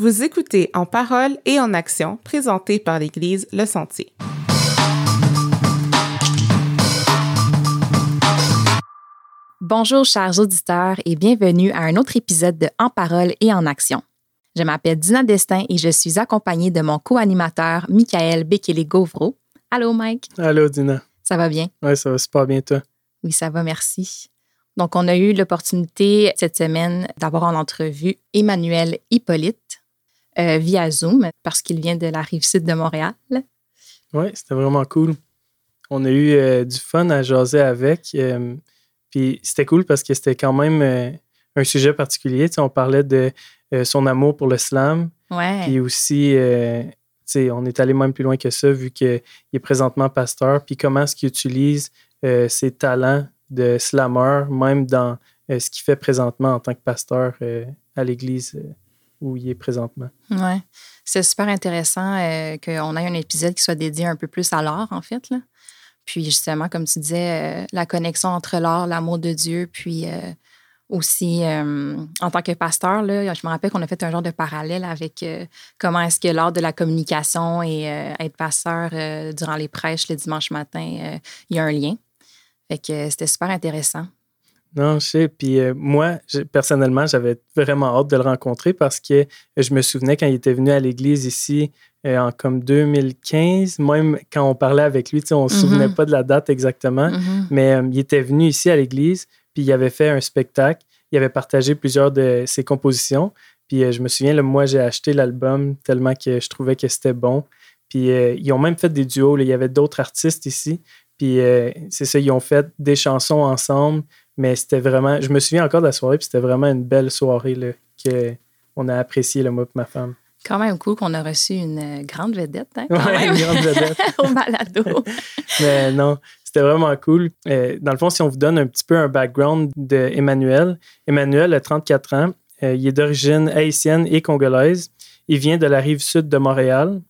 Vous écoutez En parole et en action, présenté par l'Église Le Sentier. Bonjour chers auditeurs et bienvenue à un autre épisode de En parole et en action. Je m'appelle Dina Destin et je suis accompagnée de mon co-animateur Michael Bekele-Gauvreau. Allô Mike? Allô Dina. Ça va bien? Oui, ça va super bien toi. Oui, ça va, merci. Donc, on a eu l'opportunité cette semaine d'avoir en entrevue Emmanuel Hippolyte euh, via Zoom parce qu'il vient de la rive sud de Montréal. Oui, c'était vraiment cool. On a eu euh, du fun à jaser avec. Euh, puis c'était cool parce que c'était quand même un sujet particulier. on parlait de son amour pour le slam. Ouais. Puis aussi, on est allé même plus loin que ça vu qu'il est présentement pasteur. Puis comment est-ce qu'il utilise ses talents de slammer, même dans ce qu'il fait présentement en tant que pasteur à l'église où il est présentement. Oui, c'est super intéressant qu'on ait un épisode qui soit dédié un peu plus à l'art, en fait. Là. Puis justement, comme tu disais, la connexion entre l'art, l'amour de Dieu, puis aussi en tant que pasteur, là, je me rappelle qu'on a fait un genre de parallèle avec comment est-ce que l'art de la communication et être pasteur durant les prêches le dimanche matin, il y a un lien. Fait que euh, c'était super intéressant. Non, je sais. Puis euh, moi, personnellement, j'avais vraiment hâte de le rencontrer parce que je me souvenais quand il était venu à l'église ici euh, en comme 2015, même quand on parlait avec lui, on ne se souvenait mm-hmm. pas de la date exactement, mm-hmm. mais il était venu ici à l'église, puis il avait fait un spectacle. Il avait partagé plusieurs de ses compositions. Puis je me souviens, là, moi, j'ai acheté l'album tellement que je trouvais que c'était bon. Puis ils ont même fait des duos. Il y avait d'autres artistes ici. Puis euh, c'est ça, ils ont fait des chansons ensemble, mais c'était vraiment. Je me souviens encore de la soirée, puis c'était vraiment une belle soirée là, qu'on a apprécié, le moi et ma femme. Quand même cool qu'on a reçu une euh, grande vedette. Hein, oui, une grande vedette. Au balado. mais non, c'était vraiment cool. Euh, dans le fond, si on vous donne un petit peu un background d'Emmanuel, Emmanuel a 34 ans. il est d'origine haïtienne et congolaise. Il vient de la rive sud de Montréal.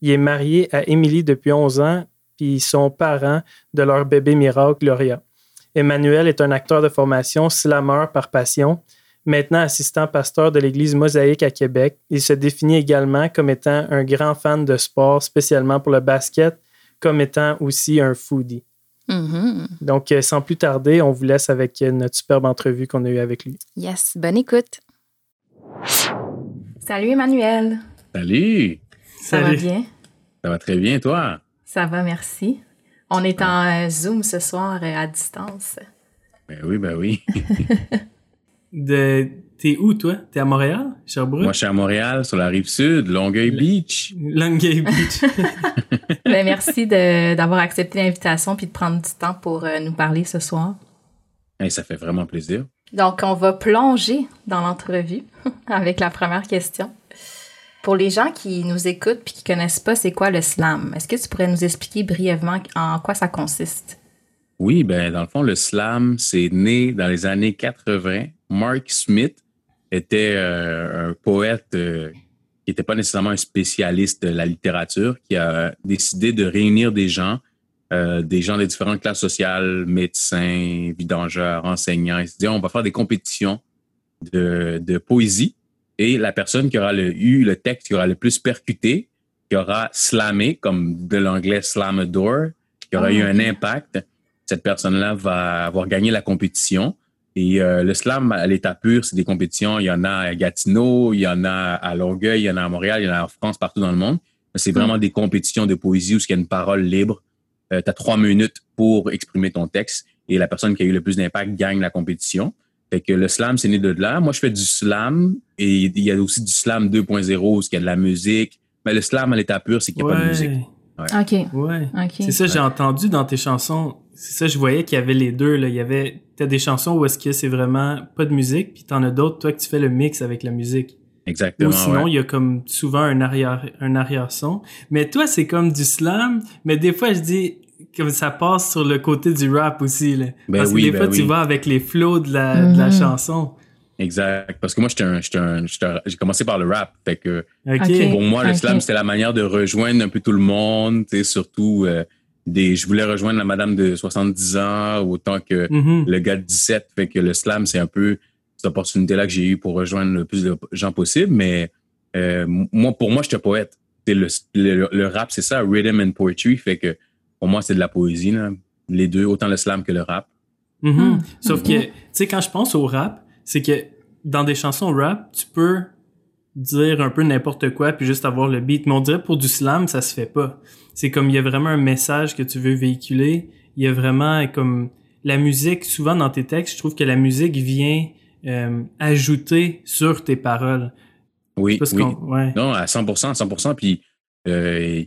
Il est marié à Émilie depuis 11 ans puis ils sont parents de leur bébé miracle, Gloria. Emmanuel est un acteur de formation, slammer par passion, maintenant assistant pasteur de l'Église mosaïque à Québec. Il se définit également comme étant un grand fan de sport, spécialement pour le basket, comme étant aussi un foodie. Mm-hmm. Donc, euh, sans plus tarder, on vous laisse avec notre superbe entrevue qu'on a eue avec lui. Yes, bonne écoute. Salut Emmanuel. Salut. Ça va bien? Ça va très bien, toi? Ça va, merci. On est en euh, Zoom ce soir euh, à distance. Ben oui, ben oui. de... T'es où, toi? T'es à Montréal? Sherbrooke? Moi, je suis à Montréal, sur la rive sud, Longueuil Beach. Longueuil Beach. ben, merci d'avoir accepté l'invitation puis de prendre du temps pour euh, nous parler ce soir. ça fait vraiment plaisir. Donc, on va plonger dans l'entrevue avec la première question. Pour les gens qui nous écoutent et qui connaissent pas c'est quoi le slam, est-ce que tu pourrais nous expliquer brièvement en quoi ça consiste? Oui, ben dans le fond, le slam, c'est né dans les années 80. Mark Smith était euh, un poète euh, qui n'était pas nécessairement un spécialiste de la littérature, qui a décidé de réunir des gens, euh, des gens des différentes classes sociales, médecins, vidangeurs, enseignants. Il s'est dit, on va faire des compétitions de, de poésie et la personne qui aura eu le texte qui aura le plus percuté, qui aura slamé, comme de l'anglais slam a door, qui aura eu ah, un impact, cette personne-là va avoir gagné la compétition. Et euh, le slam à l'état pur, c'est des compétitions. Il y en a à Gatineau, il y en a à Longueuil, il y en a à Montréal, il y en a en France, partout dans le monde. C'est hmm. vraiment des compétitions de poésie où il y a une parole libre. Euh, tu as trois minutes pour exprimer ton texte et la personne qui a eu le plus d'impact gagne la compétition. Fait que le slam, c'est né de là. Moi, je fais du slam et il y a aussi du slam 2.0 où il y a de la musique. Mais le slam à l'état pur, c'est qu'il n'y a pas de musique. OK. Ouais. C'est ça, j'ai entendu dans tes chansons. C'est ça, je voyais qu'il y avait les deux. Là. Il y avait, t'as des chansons où est-ce que c'est vraiment pas de musique, puis t'en as d'autres, toi, que tu fais le mix avec la musique. Exactement. Ou sinon, il y a comme souvent un arrière, un arrière-son. Mais toi, c'est comme du slam. Mais des fois, je dis, comme ça passe sur le côté du rap aussi. Là. Ben Parce que des ben fois, tu vas avec les flows de la, de la mm-hmm. chanson. Exact. Parce que moi, j'ai commencé par le rap. Fait que pour moi, le slam, c'était la manière de rejoindre un peu tout le monde. Surtout, euh, des, je voulais rejoindre la madame de 70 ans autant que mm-hmm. le gars de 17. Fait que le slam, c'est un peu cette opportunité-là que j'ai eue pour rejoindre le plus de gens possible. Mais euh, moi, pour moi, je suis un poète. Le, le, le, rap, c'est ça, rhythm and poetry. Fait que pour moi, c'est de la poésie. Là. Les deux, autant le slam que le rap. Mm -hmm. Sauf que, tu sais, quand je pense au rap, c'est que dans des chansons rap, tu peux dire un peu n'importe quoi puis juste avoir le beat. Mais on dirait pour du slam, ça se fait pas. C'est comme il y a vraiment un message que tu veux véhiculer. Il y a vraiment comme la musique. Souvent dans tes textes, je trouve que la musique vient euh, ajouter sur tes paroles. Oui, oui. Ouais. Non, à 100%, à 100%. Puis euh,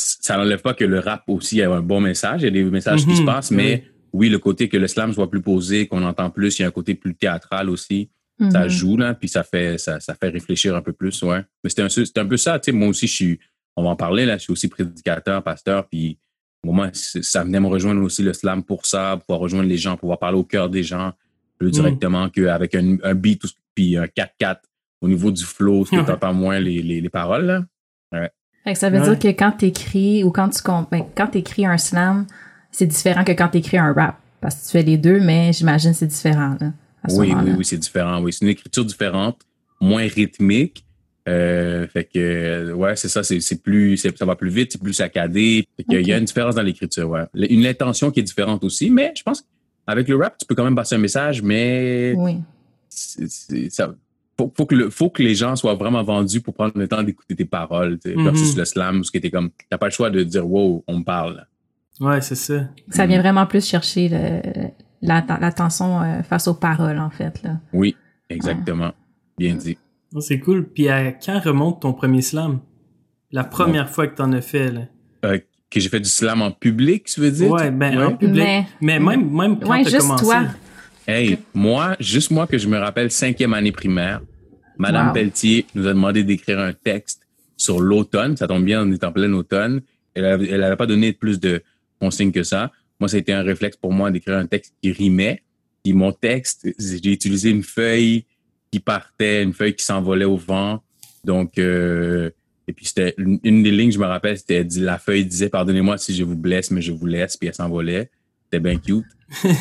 ça n'enlève pas que le rap aussi a un bon message. Il y a des messages qui se passent, mais oui. le côté que le slam soit plus posé, qu'on entend plus, il y a un côté plus théâtral aussi. Ça joue, là, puis ça fait, ça, ça fait réfléchir un peu plus, ouais. Mais c'est un, un peu ça, tu sais, moi aussi, je suis, on va en parler, là, je suis aussi prédicateur, pasteur, puis moi, ça venait me rejoindre aussi le slam pour ça, pour pouvoir rejoindre les gens, pouvoir parler au cœur des gens plus directement qu'avec un, un beat puis un 4-4 au niveau du flow, ce que tu entends moins les, les, les paroles, là. Ouais. Fait que ça veut dire que quand tu écris ou quand tu ben, quand écris un slam, c'est différent que quand tu écris un rap. Parce que tu fais les deux, mais j'imagine c'est différent. Là, oui, oui, oui, c'est différent. Oui, c'est une écriture différente, moins rythmique. Euh, fait que ouais, c'est ça, c'est plus ça va plus vite, c'est plus saccadé. Fait qu'il y a une différence dans l'écriture, ouais. Une intention qui est différente aussi, mais je pense qu'avec le rap, tu peux quand même passer un message, mais oui. ça faut, faut, que le, faut que les gens soient vraiment vendus pour prendre le temps d'écouter tes paroles, mm versus le slam, où ce qui était comme, t'as pas le choix de dire, wow, on me parle. Ouais, c'est ça. Ça vient vraiment plus chercher l'attention euh, face aux paroles, en fait. Là. Oui, exactement. Bien dit. Oh, c'est cool. Puis à quand remonte ton premier slam? La première fois que tu en as fait, là. Euh, que j'ai fait du slam en public, tu veux dire? Ouais, ben en public. Mais, même, même quand ouais, t'as commencé. Toi. Hey, moi, juste moi que je me rappelle cinquième année primaire, Madame wow. Pelletier nous a demandé d'écrire un texte sur l'automne. Ça tombe bien, on est en plein automne. Elle n'avait pas donné plus de consignes que ça. Moi, ça a été un réflexe pour moi d'écrire un texte qui rimait. Puis mon texte, j'ai utilisé une feuille qui partait, une feuille qui s'envolait au vent. Donc, euh, et puis c'était une, des lignes, je me rappelle, c'était la feuille disait pardonnez-moi si je vous blesse, mais je vous laisse. Puis elle s'envolait. C'était bien cute.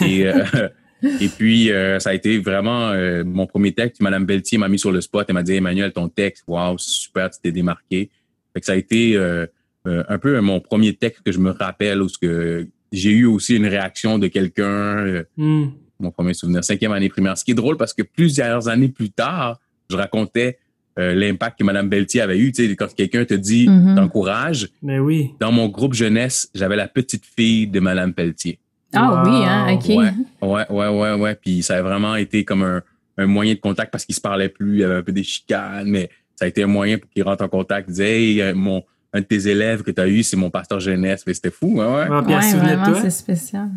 et euh, et puis, euh, ça a été vraiment euh, mon premier texte. Madame Beltier m'a mis sur le spot. Elle m'a dit, Emmanuel, ton texte, waouh, super, tu t'es démarqué. Fait que ça a été euh, un peu mon premier texte que je me rappelle où que j'ai eu aussi une réaction de quelqu'un. Mm. Mon premier souvenir, cinquième année primaire. Ce qui est drôle parce que plusieurs années plus tard, je racontais l'impact que Madame Beltier avait eu. Tu sais, quand quelqu'un te dit, mm-hmm. t'encourage. Mais oui. Dans mon groupe jeunesse, j'avais la petite fille de Madame Pelletier. Ah oui, hein, OK. Ouais, ouais, ouais, ouais, Puis ça a vraiment été comme un, un moyen de contact parce qu'ils se parlaient plus, il y avait un peu des chicanes, mais ça a été un moyen pour qu'ils rentrent en contact. Ils disaient, hey, euh, mon, un de tes élèves que tu as eu, c'est mon pasteur jeunesse. Mais c'était fou, hein, ouais. Ah, ouais, vraiment, c'est spécial.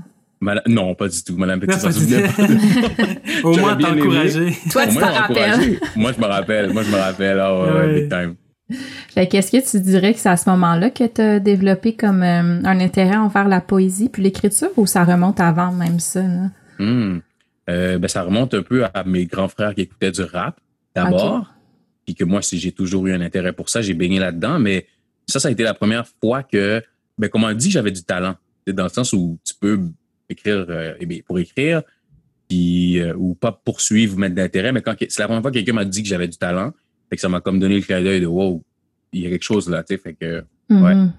non, pas du tout. Madame Petit s'en souvenait pas. Au moins t'encourager. Toi, tu t'en rappelles. Moi, je me rappelle. Moi, je me rappelle. Oh, ouais, big time. Qu'est-ce que tu dirais que c'est à ce moment-là que tu as développé comme euh, un intérêt envers la poésie puis l'écriture ou ça remonte avant même ça? Hmm. Euh, ben, ça remonte un peu à mes grands frères qui écoutaient du rap d'abord. Puis que moi, j'ai toujours eu un intérêt pour ça, j'ai baigné là-dedans. Mais ça, ça a été la première fois que, ben, comme on dit, j'avais du talent. Dans le sens où tu peux écrire euh, eh pour écrire, puis, ou pas poursuivre ou mettre d'intérêt. Mais quand c'est la première fois que quelqu'un m'a dit que j'avais du talent, fait que ça m'a comme donné le clin d'œil de wow, il y a quelque chose là, tu sais. Fait que, ouais. Mm-hmm.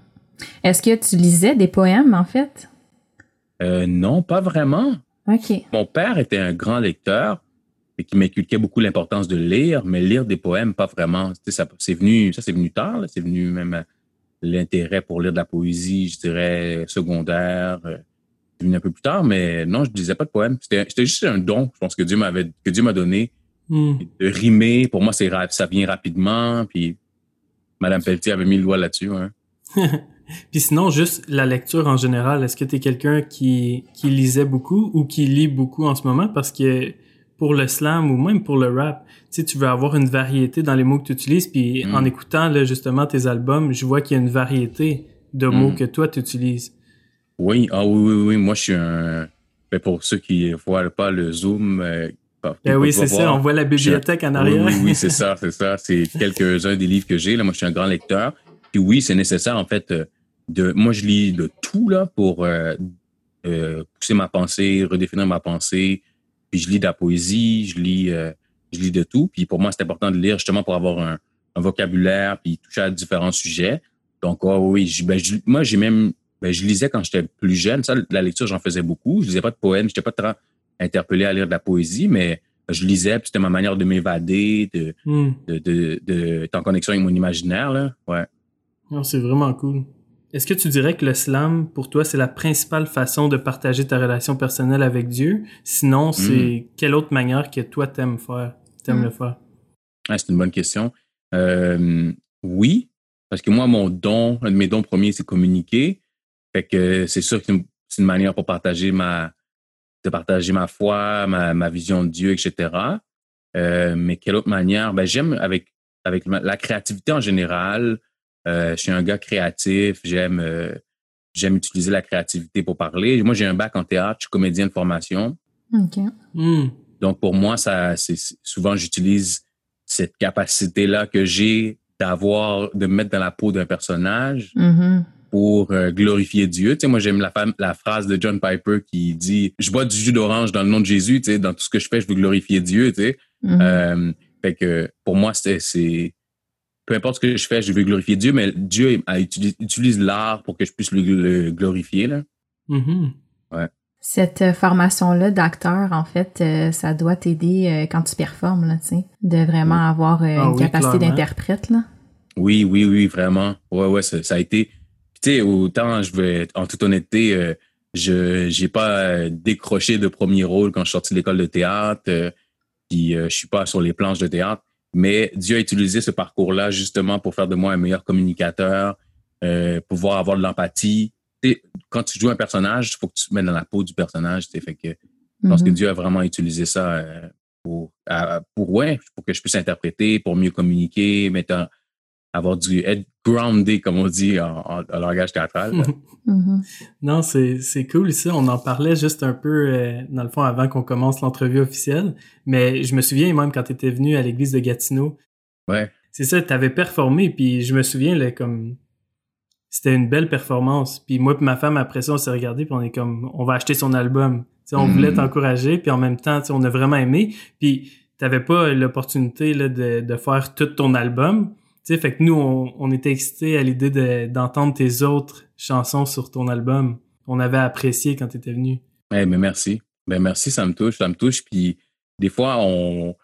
Est-ce que tu lisais des poèmes, en fait? Euh, non, pas vraiment. OK. Mon père était un grand lecteur et qui m'inculquait beaucoup l'importance de lire, mais lire des poèmes, pas vraiment. Tu sais, ça, c'est venu, ça, c'est venu tard, c'est venu même l'intérêt pour lire de la poésie, je dirais, secondaire. Euh, c'est venu un peu plus tard, mais non, je ne lisais pas de poèmes. C'était, c'était juste un don, je pense, que Dieu m'avait, que Dieu m'a donné Hmm. De rimer, pour moi, c'est ça vient rapidement. Puis Madame Pelletier avait mis le doigt là-dessus. Hein. puis sinon, juste la lecture en général, est-ce que tu es quelqu'un qui, qui lisait beaucoup ou qui lit beaucoup en ce moment? Parce que pour le slam ou même pour le rap, tu sais, tu veux avoir une variété dans les mots que tu utilises. Puis en hmm. écoutant là, justement tes albums, je vois qu'il y a une variété de mots hmm. que toi, tu utilises. Oui, ah oui, oui, oui. Moi, je suis un... Ben, pour ceux qui ne voient pas le Zoom, ben oui, c'est ça. On voit la bibliothèque en arrière. Oui, oui, c'est ça, c'est ça. C'est quelques-uns des livres que j'ai. Là, moi, je suis un grand lecteur. Puis oui, c'est nécessaire, en fait, euh, de. Moi, je lis de tout là pour euh, euh, pousser ma pensée, redéfinir ma pensée. Puis je lis de la poésie, je lis, je lis de tout. Puis pour moi, c'est important de lire justement pour avoir un, un vocabulaire, puis il touchait à différents sujets. Donc, oh, oui, ben, moi, j'ai même, ben, je lisais quand j'étais plus jeune. Ça, la lecture, j'en faisais beaucoup. Je lisais pas de poèmes, j'étais pas interpellé à lire de la poésie, mais je lisais, puis c'était ma manière de m'évader, de, hmm. de, de, de, en connexion avec mon imaginaire, là. Ouais. c'est vraiment cool. Est-ce que tu dirais que le slam, pour toi, c'est la principale façon de partager ta relation personnelle avec Dieu? Sinon, c'est hmm. quelle autre manière que toi t'aimes faire, t'aimes le faire? Ah, c'est une bonne question. Euh, oui, parce que moi, mon don, un de mes dons premiers, c'est communiquer. Fait que c'est sûr que c'est une manière pour partager ma, de partager ma foi, ma, ma vision de Dieu, etc. Euh, mais quelle autre manière? Ben, j'aime avec, avec la créativité en général. Euh, je suis un gars créatif. J'aime, euh, j'aime utiliser la créativité pour parler. Moi, j'ai un bac en théâtre. Je suis comédien de formation. OK. Hmm. Donc, pour moi, ça, c'est souvent, j'utilise cette capacité-là que j'ai d'avoir, de me mettre dans la peau d'un personnage. Mm-hmm pour euh, glorifier Dieu. Tu sais, moi, j'aime la, la phrase de John Piper qui dit « Je bois du jus d'orange dans le nom de Jésus. Tu sais, dans tout ce que je fais, je veux glorifier Dieu. Tu sais. Mm-hmm. Euh, fait que pour moi, c'est... Peu importe ce que je fais, je veux glorifier Dieu, mais Dieu utilise, l'art pour que je puisse le, glorifier. Là. Mm-hmm. Ouais. Cette euh, formation-là d'acteur, en fait, ça doit t'aider quand tu performes, là, tu sais, de vraiment avoir ah une capacité d'interprète, là. Oui, oui, oui, vraiment. Ouais, ouais, ça, ça a été sais, autant je vais, en toute honnêteté, euh, je j'ai pas euh, décroché de premier rôle quand je suis sorti de l'école de théâtre, euh, puis je suis pas sur les planches de théâtre. Mais Dieu a utilisé ce parcours-là justement pour faire de moi un meilleur communicateur, pouvoir avoir de l'empathie. Quand tu joues un personnage, il faut que tu te mettes dans la peau du personnage. Fait que je pense que mm-hmm. Dieu a vraiment utilisé ça pour, pour, ouais, pour que je puisse interpréter, pour mieux communiquer, mettre avoir du être grounded, comme on dit en, langage théâtral. Mm-hmm. Non, c'est cool ça. On en parlait juste un peu, euh, dans le fond, avant qu'on commence l'entrevue officielle. Mais je me souviens même quand tu étais venu à l'église de Gatineau. Ouais. C'est ça, tu avais performé, puis je me souviens, là, comme c'était une belle performance. Puis moi et ma femme, après ça, on s'est regardé, puis on est comme, on va acheter son album. on voulait mm. t'encourager, puis en même temps, on a vraiment aimé. Puis t'avais pas l'opportunité de, de faire tout ton album sais, fait que nous, on, était excités à l'idée d'entendre tes autres chansons sur ton album. On avait apprécié quand tu étais venu. mais merci. Ben merci, ça me touche, ça me touche. Puis des fois, on,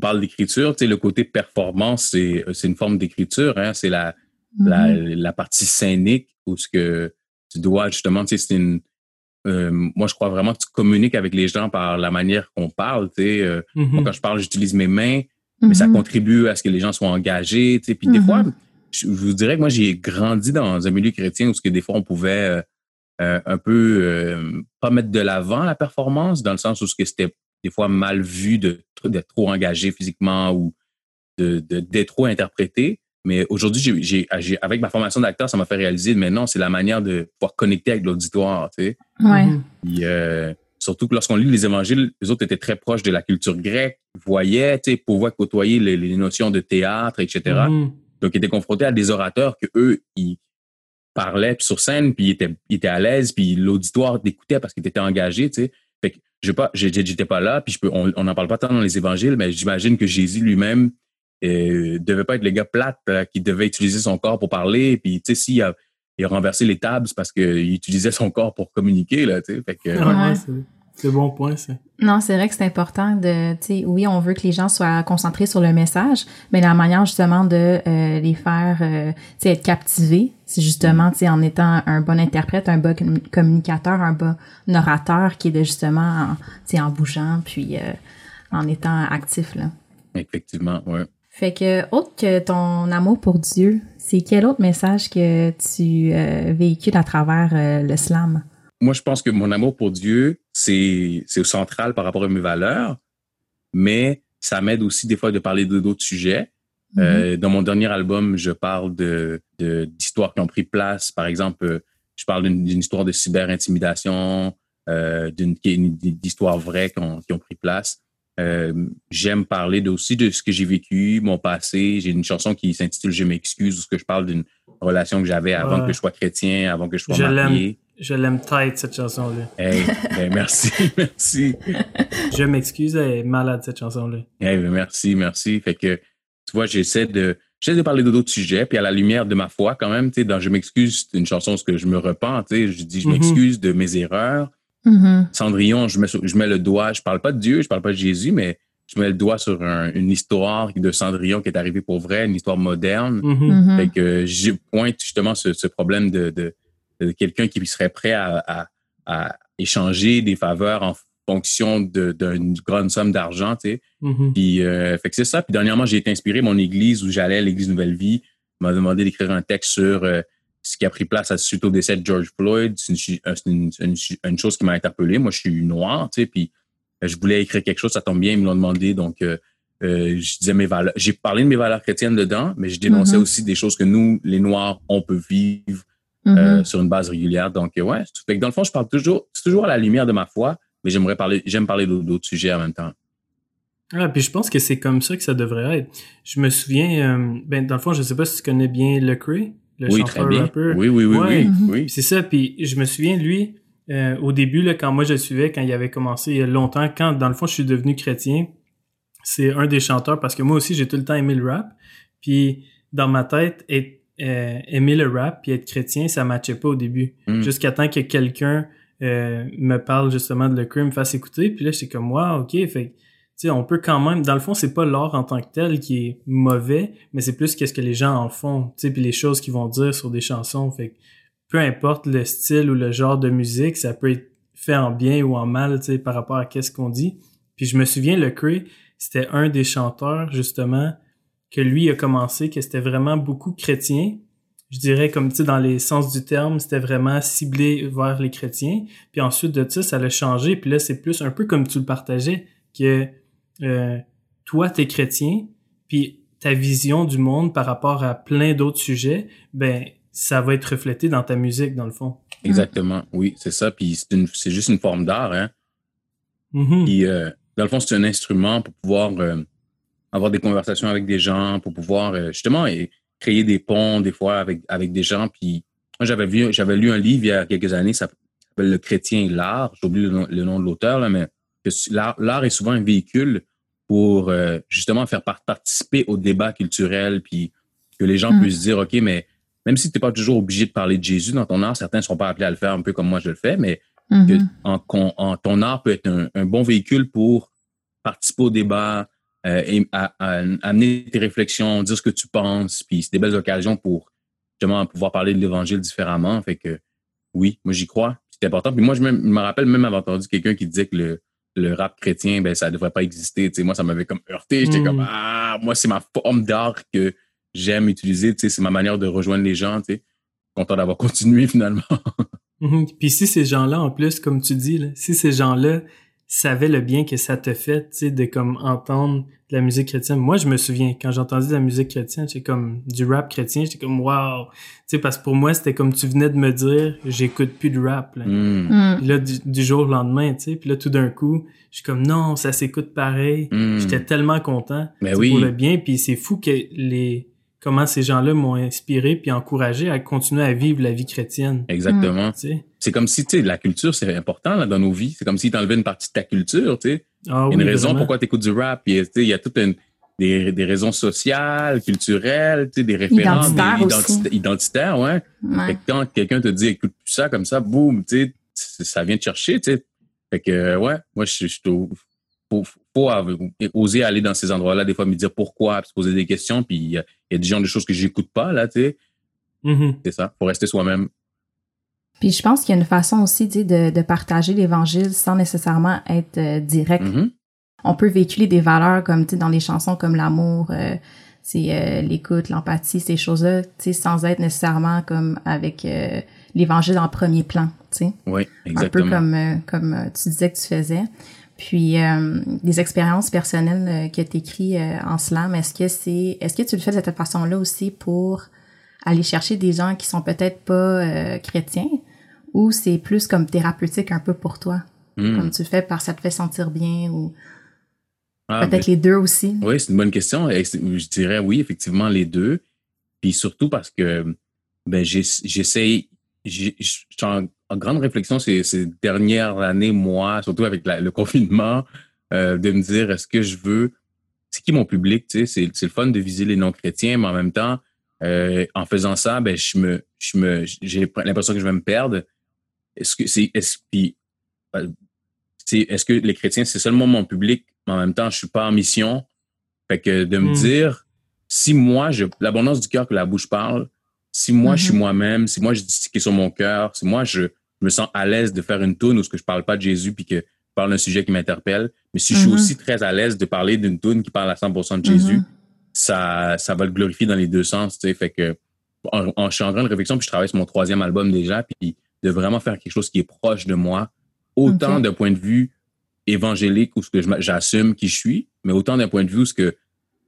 parle d'écriture. Tu sais, le côté performance, c'est une forme d'écriture. Hein? C'est la, la, mm-hmm. la, partie scénique où ce que tu dois justement, tu sais, c'est une euh, moi, je crois vraiment que tu communiques avec les gens par la manière qu'on parle. Tu sais, euh, Moi, mm-hmm. quand je parle, j'utilise mes mains mais ça mhm. contribue à ce que les gens soient engagés. Tu sais. Puis des fois, mhm. je, vous dirais que moi, j'ai grandi dans un milieu chrétien où ce que des fois, on pouvait euh, euh, un peu euh, pas mettre de l'avant la performance, dans le sens où ce que c'était des fois mal vu de d'être trop engagé physiquement ou de d'être trop interprété. Mais aujourd'hui, j'ai, avec ma formation d'acteur, ça m'a fait réaliser, mais non, c'est la manière de pouvoir connecter avec l'auditoire, tu sais. Ouais. Puis, Surtout que lorsqu'on lit les évangiles, les autres étaient très proches de la culture grecque, voyaient, tu sais, pouvaient côtoyer les, notions de théâtre, etc. Mm-hmm. Donc, ils étaient confrontés à des orateurs que eux, ils parlaient sur scène, puis ils étaient, ils étaient à l'aise, puis l'auditoire écoutait parce qu'ils étaient engagés, tu sais. Fait que je pas, j'étais pas là, puis je peux, on n'en parle pas tant dans les évangiles, mais j'imagine que Jésus lui-même euh, devait pas être le gars plate qui devait utiliser son corps pour parler, puis tu sais, s'il a il a renversé les tables, parce qu'il utilisait son corps pour communiquer, là, tu sais. Fait que, c'est bon point, ça. Non, c'est vrai que c'est important de, tu sais, oui, on veut que les gens soient concentrés sur le message, mais la manière justement de euh, les faire, euh, tu sais, être captivés, c'est justement, tu sais, en étant un bon interprète, un bon communicateur, un bon orateur qui est de justement, tu sais, en bougeant, puis euh, en étant actif, là. Effectivement, oui. Fait que, autre que ton amour pour Dieu, c'est quel autre message que tu euh, véhicules à travers euh, le slam? Moi, je pense que mon amour pour Dieu, c'est central par rapport à mes valeurs, mais ça m'aide aussi des fois de parler d'autres sujets. Mm-hmm. Euh, dans mon dernier album, je parle de d'histoires qui ont pris place. Par exemple, je parle d'une histoire de cyber-intimidation, d'une d'histoires vraies qui ont, qui ont pris place. Euh, j'aime parler aussi de ce que j'ai vécu, mon passé. J'ai une chanson qui s'intitule Je m'excuse, où je parle d'une relation que j'avais avant que je sois chrétien, avant que je sois je marié. Je l'aime tight, cette chanson-là. Hey, ben merci, merci. je m'excuse, elle est malade, cette chanson-là. Hey, ben merci, merci. Fait que, tu vois, j'essaie de, j'essaie de parler d'autres sujets, puis à la lumière de ma foi, quand même, tu sais, dans Je m'excuse, c'est une chanson ce que je me repens, tu sais, je dis je Mhm. m'excuse de mes erreurs. Mhm. Cendrillon, je mets, je mets le doigt, je parle pas de Dieu, je parle pas de Jésus, mais je mets le doigt sur un- une histoire de Cendrillon qui est arrivée pour vrai, une histoire moderne. Mhm. Fait que je pointe justement ce, ce problème de quelqu'un qui serait prêt à, à, à échanger des faveurs en fonction d'une grande somme d'argent, tu sais. Mhm. Puis, euh, fait que c'est ça. Puis dernièrement, j'ai été inspiré. Mon église où j'allais, l'église Nouvelle Vie, m'a demandé d'écrire un texte sur euh, ce qui a pris place à, suite au décès de George Floyd. C'est une, euh, une, une chose qui m'a interpellé. Moi, je suis noir, tu sais, puis euh, je voulais écrire quelque chose. Ça tombe bien, ils me l'ont demandé. Donc, euh, euh, je disais mes valeurs. J'ai parlé de mes valeurs chrétiennes dedans, mais je dénonçais Mhm. aussi des choses que nous, les Noirs, on peut vivre Euh, sur une base régulière. Donc, euh, ouais, fait que dans le fond, je parle toujours, c'est toujours à la lumière de ma foi, mais j'aimerais parler, j'aime parler d'autres sujets en même temps. Ah, puis je pense que c'est comme ça que ça devrait être. Je me souviens, euh, ben dans le fond, je sais pas si tu connais bien Lecrae, le oui, chanteur très bien. rappeur. Oui, oui, oui, Ouais. oui, Mhm. oui. C'est ça, puis je me souviens, lui, euh, au début, là, quand moi je le suivais, quand il avait commencé il y a longtemps, quand dans le fond je suis devenu chrétien, c'est un des chanteurs parce que moi aussi j'ai tout le temps aimé le rap. Puis dans ma tête, être, euh, aimer le rap puis être chrétien, ça matchait pas au début. Mm. Jusqu'à temps que quelqu'un euh, me parle justement de le crime, me fasse écouter. Puis là, j'étais comme, wow, ok, fait que, tu sais, on peut quand même, dans le fond, c'est pas l'art en tant que tel qui est mauvais, mais c'est plus qu'est-ce que les gens en font, tu sais, puis les choses qu'ils vont dire sur des chansons. Fait que peu importe le style ou le genre de musique, ça peut être fait en bien ou en mal, tu sais, par rapport à qu'est-ce qu'on dit. Puis je me souviens, le Cray, c'était un des chanteurs, justement, que lui a commencé, que c'était vraiment beaucoup chrétien. Je dirais, comme tu sais, dans les sens du terme, c'était vraiment ciblé vers les chrétiens. Puis ensuite de ça, ça l'a changé. Puis là, c'est plus un peu comme tu le partageais, que euh, toi, t'es chrétien, puis ta vision du monde par rapport à plein d'autres sujets, ben ça va être reflété dans ta musique, dans le fond. Exactement. Oui, c'est ça. Puis c'est juste une forme d'art, hein. Mhm. Puis, euh, dans le fond, c'est un instrument pour pouvoir euh, avoir des conversations avec des gens, pour pouvoir euh, justement et créer des ponts des fois avec, avec des gens. Puis, moi, j'avais vu, j'avais lu un livre il y a quelques années, ça s'appelle Le chrétien et l'art. J'oublie le, nom- le nom de l'auteur, là, mais l'art, est souvent un véhicule pour euh, justement faire par- participer au débat culturel, puis que les gens Mm. puissent dire, OK, mais même si tu n'es pas toujours obligé de parler de Jésus dans ton art, certains ne seront pas appelés à le faire un peu comme moi je le fais, mais que Mhm. en, ton art peut être un, un bon véhicule pour participer au débat, euh, et à- à- amener tes réflexions, dire ce que tu penses, puis c'est des belles occasions pour justement pouvoir parler de l'Évangile différemment. Fait que oui, moi j'y crois, c'est important. Puis moi je me, je me rappelle même avoir entendu quelqu'un qui disait que le, le rap chrétien, ben ça devrait pas exister. Moi ça m'avait comme heurté. J'étais Mm. comme ah, moi c'est ma forme d'art que j'aime utiliser. C'est ma manière de rejoindre les gens. Tu sais, content d'avoir continué finalement. Puis si ces gens-là, en plus, comme tu dis, là, si ces gens-là savaient le bien que ça te fait, tu sais, de comme entendre de la musique chrétienne. Moi, je me souviens, quand j'ai entendu de la musique chrétienne, j'étais comme du rap chrétien, j'étais comme wow. Tu sais, parce que pour moi, c'était comme tu venais de me dire, j'écoute plus de rap. Là. Mm. Mhm. Puis là, du, du jour au lendemain, tu sais, puis là, tout d'un coup, je suis comme non, ça s'écoute pareil. Mm. J'étais tellement content Ben oui. pour le bien, puis c'est fou que les comment ces gens-là m'ont inspiré puis encouragé à continuer à vivre la vie chrétienne. Exactement. C'est comme si, tu sais, la culture, c'est important là, dans nos vies. C'est comme si tu enlevais une partie de ta culture, tu sais. Ah Il y a une oui, raison vraiment. pourquoi tu écoutes du rap. Il y a toutes une- des, des raisons sociales, culturelles, tu sais, des références, identité- identitaires, ouais. Fait que quand quelqu'un te dit écoute plus ça comme ça, boum, tu sais, ça vient te chercher, tu sais. Fait que, ouais, moi, je, je trouve, faut, av- oser aller dans ces endroits-là, des fois, me dire pourquoi, puis se poser des questions, puis il y a, il y a des gens, des choses que j'écoute pas, là, tu sais. Mhm. C'est ça. Faut rester soi-même. Puis je pense qu'il y a une façon aussi tu sais, de, de partager l'Évangile sans nécessairement être euh, direct. Mhm. On peut véhiculer des valeurs comme tu sais, dans les chansons comme l'amour, euh, c'est euh, l'écoute, l'empathie, ces choses-là, tu sais, sans être nécessairement comme avec euh, l'Évangile en premier plan. Tu sais. Oui, un exactement. peu comme euh, comme euh, tu disais que tu faisais. Puis euh, des expériences personnelles que tu écris en slam, est-ce que c'est est-ce que tu le fais de cette façon-là aussi pour aller chercher des gens qui sont peut-être pas euh, chrétiens? Ou c'est plus comme thérapeutique un peu pour toi, Hmm. comme tu le fais parce que ça te fait sentir bien ou Ah, peut-être les deux aussi? Oui, c'est une bonne question. Je dirais oui, effectivement, les deux. Puis surtout parce que ben, j'ess- j'essaye, je suis en, en grande réflexion ces, ces dernières années, moi, surtout avec la- le confinement, euh, de me dire est-ce que je veux. c'est qui mon public, tu sais, c'est le fun de viser les non-chrétiens, mais en même temps, euh, en faisant ça, ben, je me, je me, j'ai l'impression que je vais me perdre. Est-ce que c'est, est-ce, ben, est-ce que les chrétiens, c'est seulement mon public, mais en même temps, je suis pas en mission? Fait que de me hmm. dire, si moi, je, l'abondance du cœur que la bouche parle, si moi, je suis mm-hmm. moi-même, si moi, je dis ce qui est sur mon cœur, si moi, je, me sens à l'aise de faire une tune où ce que je parle pas de Jésus puis que je parle d'un sujet qui m'interpelle, mais si je suis mm-hmm. aussi très à l'aise de parler d'une tune qui parle à 100% de Jésus, ça, ça va le glorifier dans les deux sens, tu sais. Fait que, en, je suis en grande réflexion, puis je travaille sur mon troisième album déjà, puis de vraiment faire quelque chose qui est proche de moi, autant d'un point de vue évangélique où ce que j'assume qui je suis, mais autant d'un point de vue où ce que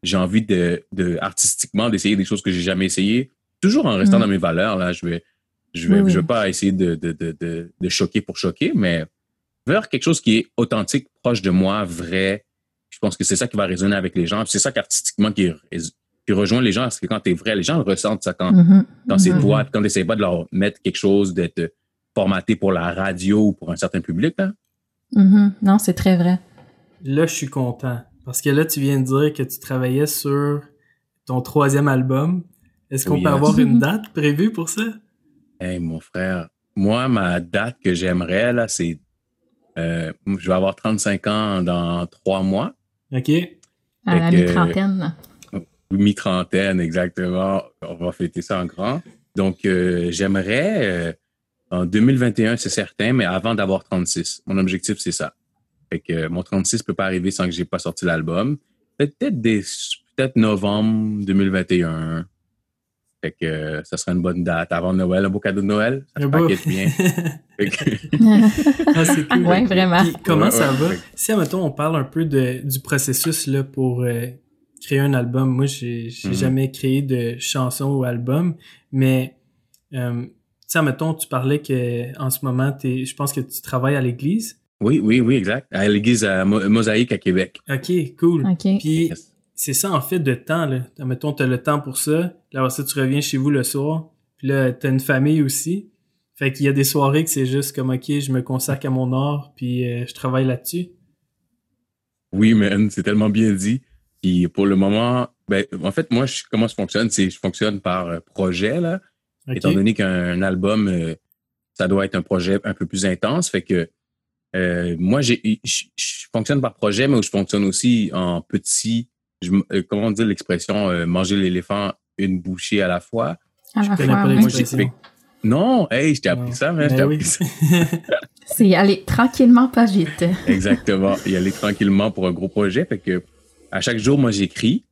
j'ai envie de, de artistiquement d'essayer des choses que j'ai jamais essayé, toujours en restant mm. dans mes valeurs. Là, je vais, je vais, je vais pas essayer de, de, de, de, choquer pour choquer, mais vers quelque chose qui est authentique, proche de moi, vrai. Je pense que c'est ça qui va résonner avec les gens. C'est ça qu'artistiquement qui, qui rejoint les gens, parce que quand tu es vrai, les gens ressentent ça quand, mm-hmm. dans ces mm-hmm. quand tu n'essaies pas de leur mettre quelque chose, d'être formaté pour la radio ou pour un certain public. Là. Mm-hmm. Non, c'est très vrai. Là, je suis content. Parce que là, tu viens de dire que tu travaillais sur ton troisième album. Est-ce qu'on peut avoir une date prévue pour ça? Hey, mon frère, moi, ma date que j'aimerais, là, c'est. Euh, je vais avoir 35 ans dans trois mois. OK. À la mi-trentaine. Mi-trentaine, exactement. On va fêter ça en grand. Donc, euh, j'aimerais, euh, en 2021, c'est certain, mais avant d'avoir 36. Mon objectif, c'est ça. Fait que mon 36 peut pas arriver sans que j'ai pas sorti l'album. Peut-être des, peut-être novembre 2021. Fait que ça serait une bonne date avant Noël, un beau cadeau de Noël. Ça se paquette bien. ah, c'est cool. Ouais, vraiment. comment ça va? Si, admettons, on parle un peu de, du processus là, pour euh, créer un album. Moi, j'ai mm-hmm. jamais créé de chanson ou album, mais euh, si, admettons, tu parlais que en ce moment, es, je pense que tu travailles à l'église. Oui, oui, oui, exact. À l'église à Mosaïque à Québec. OK, cool. Puis c'est ça en fait de temps là. Mettons tu as le temps pour ça, là après ça tu reviens chez vous le soir, puis là tu as une famille aussi. Fait qu'il y a des soirées que c'est juste comme OK, je me consacre à mon art puis euh, je travaille là-dessus. Oui, man, c'est tellement bien dit. Puis pour le moment, ben en fait moi je, comment je fonctionne, c'est je fonctionne par euh, projet là. Étant donné qu'un album euh, ça doit être un projet un peu plus intense, fait que euh, moi, j'ai, je, fonctionne par projet, mais je fonctionne aussi en petit. Je, euh, comment dire l'expression euh, manger l'éléphant une bouchée à la fois? À la fois, Non, hey, je t'ai appris ça, mais ben appris ça. C'est y aller tranquillement, pas vite. Exactement, y aller tranquillement pour un gros projet. Fait que à chaque jour, moi, j'écris.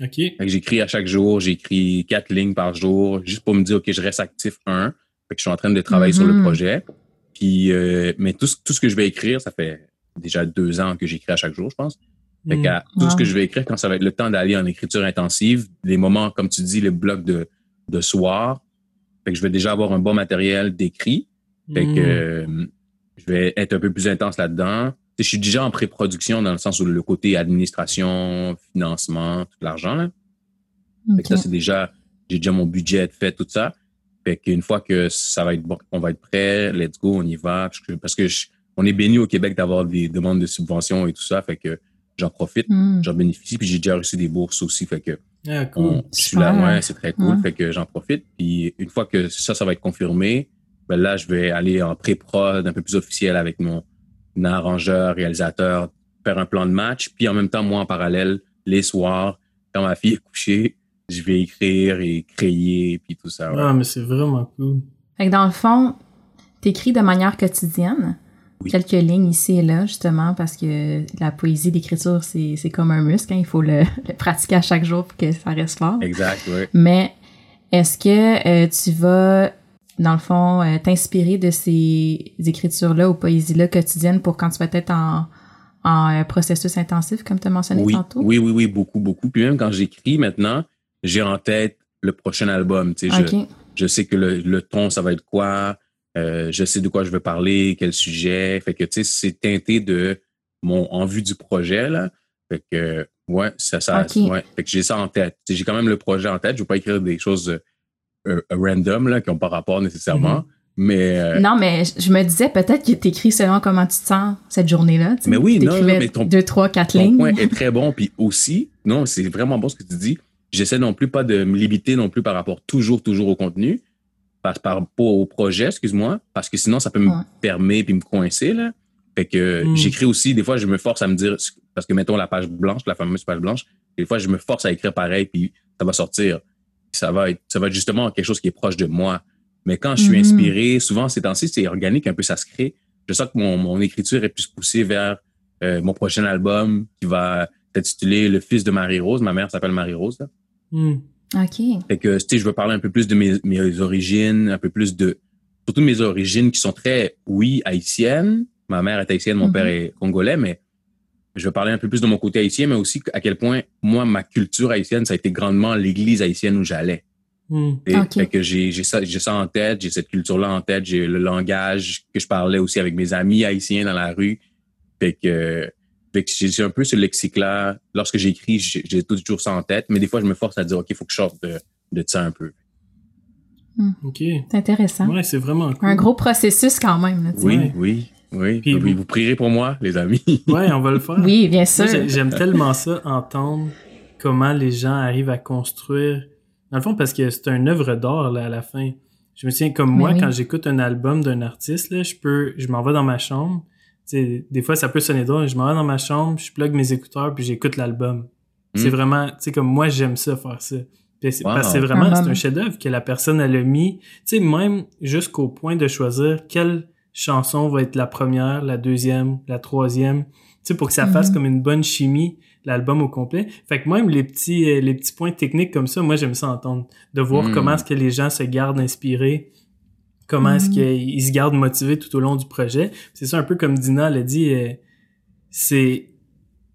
OK. j'écris à chaque jour, j'écris quatre lignes par jour, juste pour me dire, OK, je reste actif, un. Fait que je suis en train de travailler sur le mm-hmm. projet. Puis, euh, mais tout, tout ce que je vais écrire, ça fait déjà deux ans que j'écris à chaque jour, je pense. Fait que hmm. tout ce que je vais écrire, quand ça va être le temps d'aller en écriture intensive, les moments, comme tu dis, les blocs de, de soir, fait que je vais déjà avoir un bon matériel d'écrit. Fait que hmm. euh, je vais être un peu plus intense là-dedans. Je suis déjà en pré-production dans le sens où le côté administration, financement, tout l'argent. Là. Fait que ça, c'est déjà, j'ai déjà mon budget fait, tout ça. Fait qu'une fois que ça va être bon, on va être prêt, let's go, on y va. Parce que on est béni au Québec d'avoir des demandes de subventions et tout ça. Fait que j'en profite, hmm. j'en bénéficie. Puis j'ai déjà reçu des bourses aussi. Fait que ah, cool. je suis là, ouais, c'est très cool. Fait que j'en profite. Puis une fois que ça, ça va être confirmé, ben là, je vais aller en pré-prod un peu plus officiel avec mon arrangeur, réalisateur, faire un plan de match. Puis en même temps, moi, en parallèle, les soirs, quand ma fille est couchée, je vais écrire et créer, puis tout ça. Ah, mais c'est vraiment cool. Fait que dans le fond, t'écris de manière quotidienne? Quelques lignes ici et là, justement, parce que la poésie d'écriture, c'est, comme un muscle. Hein. il faut le, pratiquer à chaque jour pour que ça reste fort. Exact, oui. Mais est-ce que euh, tu vas, dans le fond, euh, t'inspirer de ces écritures-là ou poésies-là quotidiennes pour quand tu vas être en, en euh, processus intensif, comme tu as mentionné tantôt? Oui, oui, oui, beaucoup, beaucoup. Puis même quand j'écris maintenant, j'ai en tête le prochain album. Tu sais, je, je, sais que le, le, ton, ça va être quoi. Euh, je sais de quoi je veux parler, quel sujet. Fait que, tu sais, c'est teinté de mon en vue du projet, là. Fait que, ouais, ça, ça, ouais. Fait que j'ai ça en tête. J'ai quand même le projet en tête. Je veux pas écrire des choses euh, random, là, qui n'ont pas rapport nécessairement. Mm-hmm. Mais. euh, Non, mais je me disais peut-être que t'écris selon comment tu te sens cette journée-là. tu. Mais oui, non, mais ton- deux, trois, quatre ton lignes. point est très bon. Puis aussi, non, c'est vraiment bon ce que tu dis. J'essaie non plus pas de me limiter non plus par rapport toujours, toujours au contenu, par, par rapport au projet, excuse-moi, parce que sinon, ça peut me Ouais. permettre puis me coincer, là. Fait que Mm. j'écris aussi, des fois, je me force à me dire, parce que mettons la page blanche, la fameuse page blanche, des fois, je me force à écrire pareil, puis ça va sortir. Ça va être, ça va être justement quelque chose qui est proche de moi. Mais quand je suis Mhm. inspiré, souvent, ces temps-ci, c'est organique, un peu, ça se crée. Je sens que mon, mon écriture est plus poussée vers euh, mon prochain album qui va s'intituler Le fils de Marie-Rose. Ma mère s'appelle Marie-Rose. là. OK. Fait que, tu sais, je veux parler un peu plus de mes, mes origines, un peu plus de, surtout mes origines qui sont très, oui, haïtiennes. Ma mère est haïtienne, mon père est congolais, mais je veux parler un peu plus de mon côté haïtien, mais aussi à quel point, moi, ma culture haïtienne, ça a été grandement l'église haïtienne où j'allais. Hmm. Et Ok. Fait que j'ai j'ai ça, j'ai ça en tête, j'ai cette culture-là en tête, j'ai le langage que je parlais aussi avec mes amis haïtiens dans la rue. Fait que, fait que j'ai un peu ce lexique-là. Lorsque j'écris, j'ai toujours ça en tête, mais des fois, je me force à dire, OK, il faut que je sorte de, de ça un peu. OK. C'est intéressant. Ouais, c'est vraiment cool. Un gros processus quand même. Là, tu sais. Oui, Ouais. oui, oui. Puis oui, vous- vous prierez pour moi, les amis. Ouais, on va le faire. Oui, bien sûr. J'aime tellement ça, entendre comment les gens arrivent à construire. Dans le fond, parce que c'est une œuvre d'art là, à la fin. Je me souviens, comme Mais moi, oui. quand j'écoute un album d'un artiste, là, je peux, je m'en vais dans ma chambre. Tu sais, des fois, ça peut sonner drôle. Je m'en vais dans ma chambre, je plug mes écouteurs, puis j'écoute l'album. C'est Mm. vraiment, tu sais, comme moi, j'aime ça, faire ça. Puis c'est- Wow. Parce que c'est vraiment, c'est un chef-d'œuvre que la personne, elle a mis, tu sais, même jusqu'au point de choisir quelle chanson va être la première, la deuxième, la troisième, tu sais, pour que ça fasse Mhm. comme une bonne chimie, l'album au complet. Fait que même les petits, euh, les petits points techniques comme ça, moi, j'aime ça entendre. De voir Mhm. comment est-ce que les gens se gardent inspirés, comment est-ce Mhm. qu'ils se gardent motivés tout au long du projet. C'est ça un peu comme Dina l'a dit, euh, c'est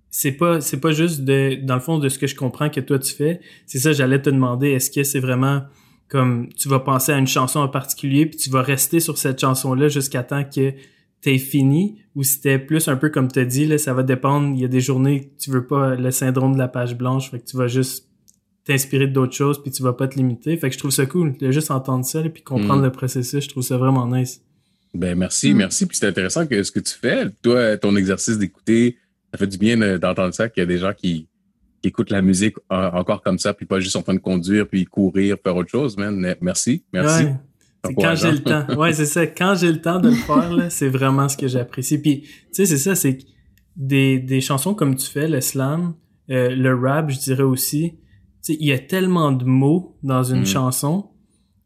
c'est pas c'est pas juste de dans le fond de ce que je comprends que toi tu fais c'est ça j'allais te demander est-ce que c'est vraiment comme tu vas penser à une chanson en particulier puis tu vas rester sur cette chanson là jusqu'à temps que t'aies fini? Ou c'était plus un peu comme tu dit là ça va dépendre il y a des journées que tu veux pas le syndrome de la page blanche fait que tu vas juste t'inspirer d'autres choses puis tu vas pas te limiter fait que je trouve ça cool de juste entendre ça là, puis comprendre Mm. le processus je trouve ça vraiment nice Ben merci, Mm. merci. Puis c'est intéressant que ce que tu fais, toi, ton exercice d'écouter, ça fait du bien de- d'entendre ça, qu'il y a des gens qui, qui écoutent la musique encore comme ça, puis pas juste en train de conduire, puis courir, faire autre chose, man. Mais Merci, merci. Ouais. C'est quand j'ai le temps. Ouais, c'est ça. Quand j'ai le temps de le faire, là, c'est vraiment ce que j'apprécie. Puis, tu sais, c'est ça, c'est que des, des chansons comme tu fais, le slam, euh, le rap, je dirais aussi, il y a tellement de mots dans une Mm. chanson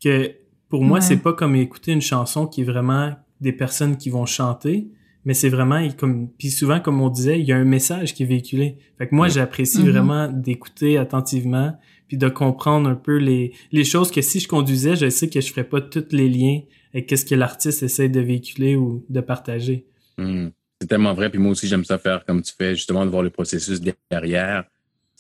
que pour moi, Ouais. c'est pas comme écouter une chanson qui est vraiment des personnes qui vont chanter, mais c'est vraiment comme puis souvent comme on disait, il y a un message qui est véhiculé. Fait que moi, Mm. j'apprécie Mhm. vraiment d'écouter attentivement puis de comprendre un peu les les choses que si je conduisais, je sais que je ferais pas tous les liens avec qu'est-ce que l'artiste essaie de véhiculer ou de partager. Hmm. C'est tellement vrai. Puis moi aussi, j'aime ça faire comme tu fais, justement, de voir le processus derrière.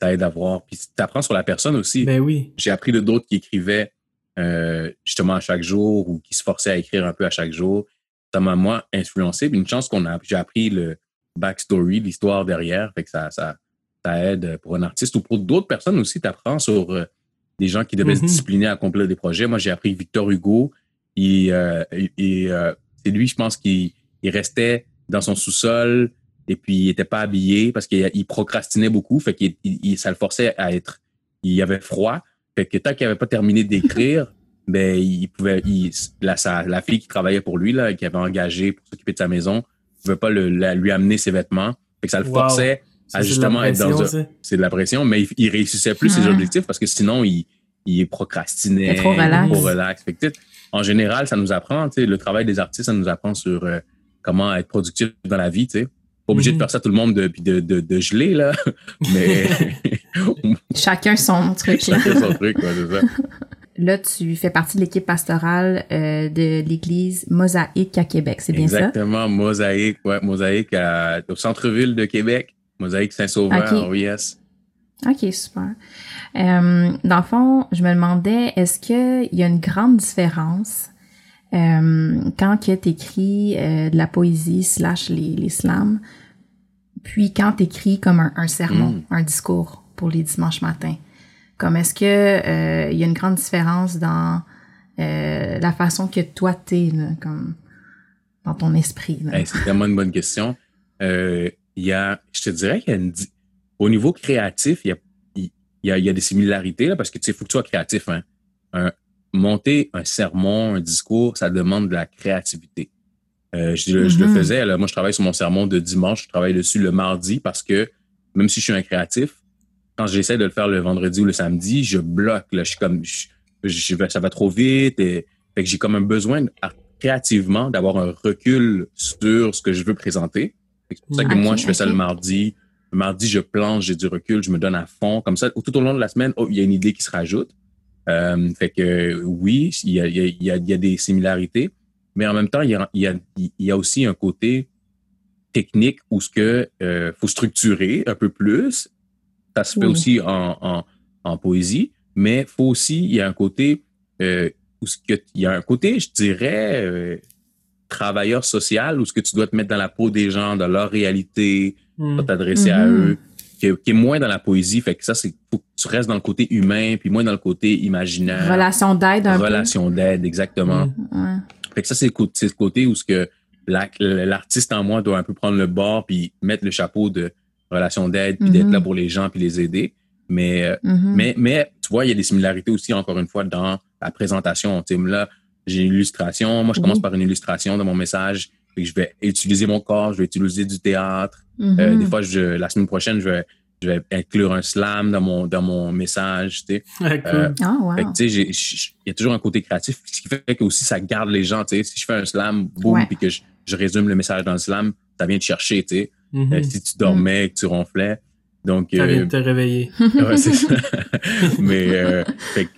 Ça aide à voir. Puis tu apprends sur la personne aussi. Ben oui. J'ai appris de d'autres qui écrivaient euh, justement à chaque jour ou qui se forçaient à écrire un peu à chaque jour. Ça m'a, moi, influencé. Puis une chance qu'on a, j'ai appris le backstory, l'histoire derrière. Fait que ça, ça, ça aide pour un artiste ou pour d'autres personnes aussi. Tu apprends sur euh, des gens qui devaient se Mhm. discipliner à accomplir des projets. Moi, j'ai appris Victor Hugo. Il, euh, il- euh, c'est lui, je pense, qui il restait dans son sous-sol et puis il était pas habillé parce qu'il il procrastinait beaucoup. Fait qu'il il- il- ça le forçait à être. Il avait froid. Fait que tant qu'il avait pas terminé d'écrire, ben il pouvait. Il, la, sa- la fille qui travaillait pour lui là, qui avait engagé pour s'occuper de sa maison, pouvait pas le, la- lui amener ses vêtements. Fait que ça le Wow. forçait Ça, à justement être dans un. C'est de la pression, mais il, il réussissait plus ses objectifs parce que sinon il, il procrastinait. Il était trop relax. Trop relax. Fait que, en général, ça nous apprend, tu sais, le travail des artistes, ça nous apprend sur euh, comment être productif dans la vie, tu sais. Pas obligé Mhm. de faire ça tout le monde de, de, de, de geler, là. Mais Chacun son truc. chacun son truc, ouais, c'est ça. Là, tu fais partie de l'équipe pastorale euh, de l'église Mosaïque à Québec, c'est bien Exactement, Mosaïque, ouais, Mosaïque à- au centre-ville de Québec. Mosaïque Saint-Sauveur, Ok. oui, yes. ça? OK, super. Euh, dans le fond, je me demandais, est-ce qu'il y a une grande différence euh, quand que t'écris euh, de la poésie slash les, les slams, puis quand t'écris comme un, un sermon, Mm. un discours pour les dimanches matins? Comme est-ce que euh, il y a une grande différence dans euh, la façon que toi t'es, là, comme dans ton esprit. là? Hey, c'est vraiment une bonne question. Euh, il y a, je te dirais qu'il y a une, au niveau créatif, il y a, il y a, il y a des similarités là, parce que tu sais, faut que tu sois créatif. Hein. Un- monter un sermon, un discours, ça demande de la créativité. Euh, je, le- je le Mhm. faisais. Là, moi, je travaille sur mon sermon de dimanche. Je travaille dessus le mardi parce que même si je suis un créatif, quand j'essaie de le faire le vendredi ou le samedi, je bloque. Là, je suis comme, je, je ça va trop vite. Et, fait que j'ai comme un besoin créativement d'avoir un recul sur ce que je veux présenter. C'est pour ça que moi, je fais ça le mardi. Le mardi, je planche, j'ai du recul, je me donne à fond. Comme ça, tout au long de la semaine, oh, il y a une idée qui se rajoute. Euh, fait que oui, il y a, il y, a, il y, a, il y a des similarités, mais en même temps, il y a, il y aussi un côté technique où ce que euh, faut structurer un peu plus. Ça se fait Oui. aussi en, en, en poésie, mais faut aussi il y a un côté euh, où ce que il y a un côté, je dirais, travailleur social où ce que tu dois te mettre dans la peau des gens, dans leur réalité, pas t'adresser à Mhm. eux, qui est, qui est moins dans la poésie. Fait que ça, c'est faut que tu restes dans le côté humain, puis moins dans le côté imaginaire. Relation d'aide un relation d'aide, exactement. Mm. Ouais. Fait que ça, c'est le côté où ce que la- l'artiste en moi doit un peu prendre le bord puis mettre le chapeau de relation d'aide puis d'être Mhm. là pour les gens puis les aider. Mais, euh, Mhm. mais, mais tu vois, il y a des similarités aussi, encore une fois, dans la présentation. Tu sais, là, j'ai une illustration. Moi, je commence Oui. par une illustration dans mon message. Puis je vais utiliser mon corps, je vais utiliser du théâtre. Mhm. Euh, des fois, je, la semaine prochaine, je vais, je vais inclure un slam dans mon, dans mon message. Tu sais. Cool. Euh, wow. Tu il y a toujours un côté créatif, ce qui fait que aussi ça garde les gens. Tu sais, si je fais un slam, boum, Ouais. puis que je, je résume le message dans le slam, ça vient te chercher. Tu sais, Mhm. Euh, si tu dormais, que tu ronflais, donc Ça vient euh, de te réveiller. ouais, c'est ça. Mais euh, fait,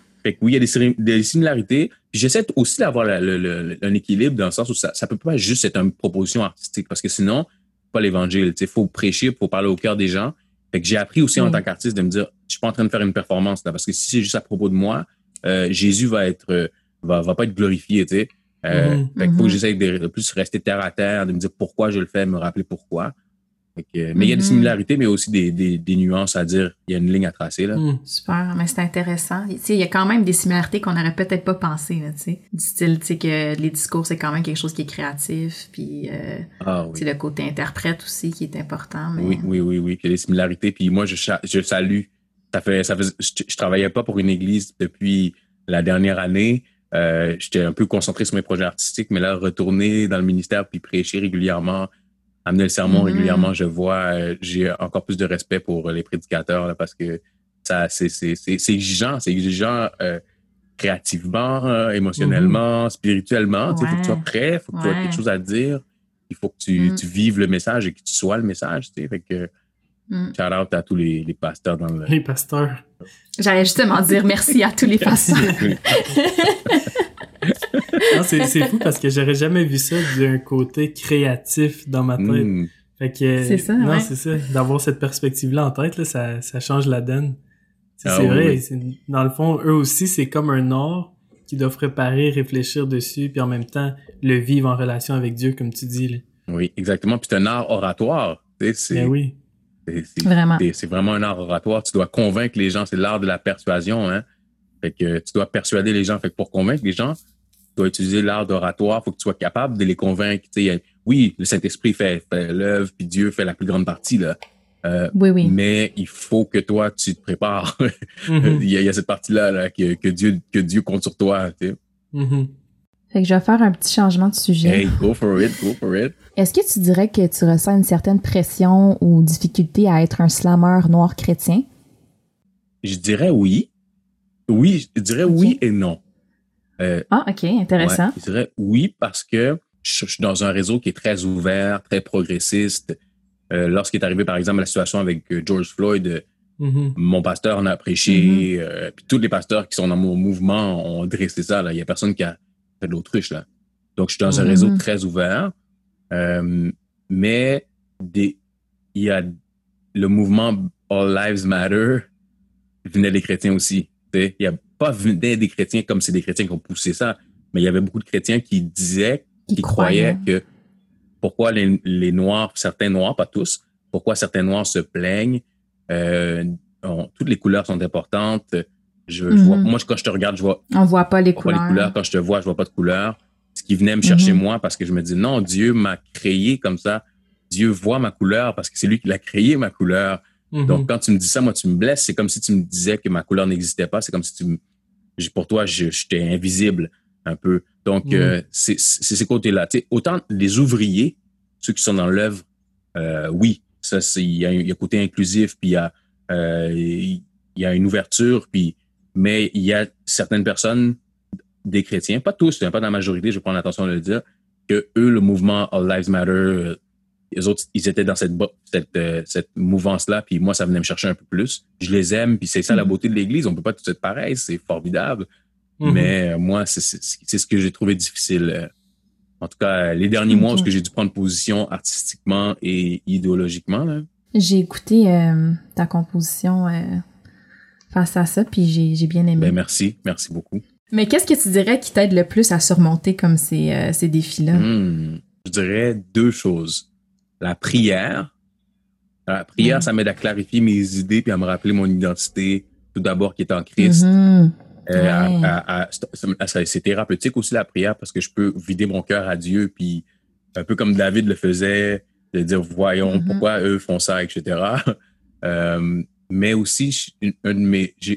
oui, il y a des, des similarités. Puis j'essaie aussi d'avoir la- le- le- un équilibre dans le sens où ça, ça peut pas juste être une proposition artistique parce que sinon, pas l'évangile. Il faut prêcher, il faut parler au cœur des gens. Fait que j'ai appris aussi en Oui. tant qu'artiste de me dire, je suis pas en train de faire une performance là, parce que si c'est juste à propos de moi, euh, Jésus va être, euh, va, va pas être glorifié, tu sais. Euh, Mhm. Fait qu'il faut que j'essaie de, de plus rester terre à terre, de me dire pourquoi je le fais, me rappeler pourquoi. Fait que, mais il y a des Mhm. similarités, mais aussi des, des, des nuances à dire. Il y a une ligne à tracer là. Hmm. Super, mais c'est intéressant. Tu sais, il y a quand même des similarités qu'on n'aurait peut-être pas pensé, là, tu sais. Du style, tu sais, que les discours, c'est quand même quelque chose qui est créatif, puis, euh, Ah tu sais, oui. le côté interprète aussi qui est important, mais... Oui, oui, oui, oui. Il y a des similarités. Puis moi, je, je salue. Ça fait, ça fait, je, je travaillais pas pour une église depuis la dernière année. Euh, J'étais un peu concentré sur mes projets artistiques, mais là, retourner dans le ministère puis prêcher régulièrement, amener le sermon Mhm. régulièrement, je vois, euh, j'ai encore plus de respect pour les prédicateurs là, parce que ça, c'est c'est- c'est- c'est exigeant, c'est exigeant euh, créativement, euh, émotionnellement, spirituellement. Il faut que tu sois prêt, il faut que tu aies quelque chose à dire. Il faut que tu, Mhm. tu vives le message et que tu sois le message. Tu sais. Fait que, Mm. shout out à tous les, les pasteurs dans le. Les pasteurs. J'allais justement dire merci à tous les pasteurs. Non, c'est c'est fou parce que j'aurais jamais vu ça d'un côté créatif dans ma tête. Mm. Fait que, C'est ça, non, ouais. c'est ça. D'avoir cette perspective-là en tête, là, ça, ça change la donne. C'est Ah c'est vrai. oui. Dans le fond, eux aussi, c'est comme un art qui doivent préparer, réfléchir dessus, puis en même temps, le vivre en relation avec Dieu, comme tu dis. Là. Oui, exactement. Puis c'est un art oratoire. C'est Ben oui. c'est- Vraiment. c'est- vraiment un art oratoire. Tu dois convaincre les gens. C'est l'art de la persuasion. Hein? Fait que tu dois persuader les gens. Fait que pour convaincre les gens, dois utiliser l'art d'oratoire. faut que tu sois capable de les convaincre. Tu sais, il y a- oui, le Saint-Esprit fait, fait l'œuvre, puis Dieu fait la plus grande partie. Là. Euh, Oui, oui. Mais il faut que toi, tu te prépares. Mhm. il, y a, il y a cette partie-là là, que, que, Dieu, que Dieu compte sur toi. Tu sais. Mhm. Fait que je vais faire un petit changement de sujet. Hey, go for it, go for it. Est-ce que tu dirais que tu ressens une certaine pression ou difficulté à être un slameur noir chrétien? Je dirais oui. Oui, je dirais oui et non. Euh, Ah, ok, intéressant. Ouais, je dirais oui parce que je, je suis dans un réseau qui est très ouvert, très progressiste. Euh, Lorsqu'il est arrivé, par exemple, la situation avec euh, George Floyd, euh, Mhm. mon pasteur en a prêché, euh, puis tous les pasteurs qui sont dans mon mouvement ont dressé ça. Là. Il y a personne qui a fait de l'autruche. Là. Donc, je suis dans un réseau très ouvert. Euh, mais des, il y a le mouvement All Lives Matter venait des chrétiens aussi. Il y a pas venait des chrétiens comme c'est des chrétiens qui ont poussé ça, mais il y avait beaucoup de chrétiens qui disaient, Qui qui croyaient que pourquoi les, les Noirs, certains Noirs, pas tous, pourquoi certains Noirs se plaignent, euh, on- toutes les couleurs sont importantes, Je, je vois, moi, quand je te regarde, je vois, On voit pas les pas couleurs. les couleurs. Quand je te vois, je vois pas de couleurs. Ce qui venait me chercher Mhm. moi parce que je me dis non, Dieu m'a créé comme ça. Dieu voit ma couleur parce que c'est lui qui l'a créé ma couleur. Mhm. Donc quand tu me dis ça, moi tu me blesses. C'est comme si tu me disais que ma couleur n'existait pas. C'est comme si tu me- pour toi j'étais invisible un peu. Donc Mhm. euh, c'est ces côtés-là. Autant les ouvriers, ceux qui sont dans l'œuvre, euh, oui, ça c'est il y a un il y a un côté inclusif puis il y a euh, il y a une ouverture puis mais il y a certaines personnes des chrétiens, pas tous, hein, pas dans la majorité, je prends l'attention de le dire, que eux, le mouvement All Lives Matter, euh, les autres, ils étaient dans cette, cette, euh, cette mouvance-là, puis moi, ça venait me chercher un peu plus. Je les aime, puis c'est ça la Mhm. beauté de l'Église. On peut pas tous être pareil, c'est formidable. Mhm. Mais euh, moi, c'est c'est- c'est ce que j'ai trouvé difficile. euh, En tout cas, les derniers mois, Ok. où j'ai dû prendre position artistiquement et idéologiquement. Là. J'ai écouté euh, ta composition euh, face à ça, puis j'ai j'ai bien aimé. Ben, merci, merci beaucoup. Mais qu'est-ce que tu dirais qui t'aide le plus à surmonter comme ces, euh, ces défis-là? Hmm, je dirais deux choses. La prière. La prière, Mhm. ça m'aide à clarifier mes idées puis à me rappeler mon identité, tout d'abord qui est en Christ. Euh, Ouais. à- c'est- thérapeutique aussi la prière parce que je peux vider mon cœur à Dieu puis un peu comme David le faisait, de dire voyons Mhm. pourquoi eux font ça, etc. Euh, mais aussi,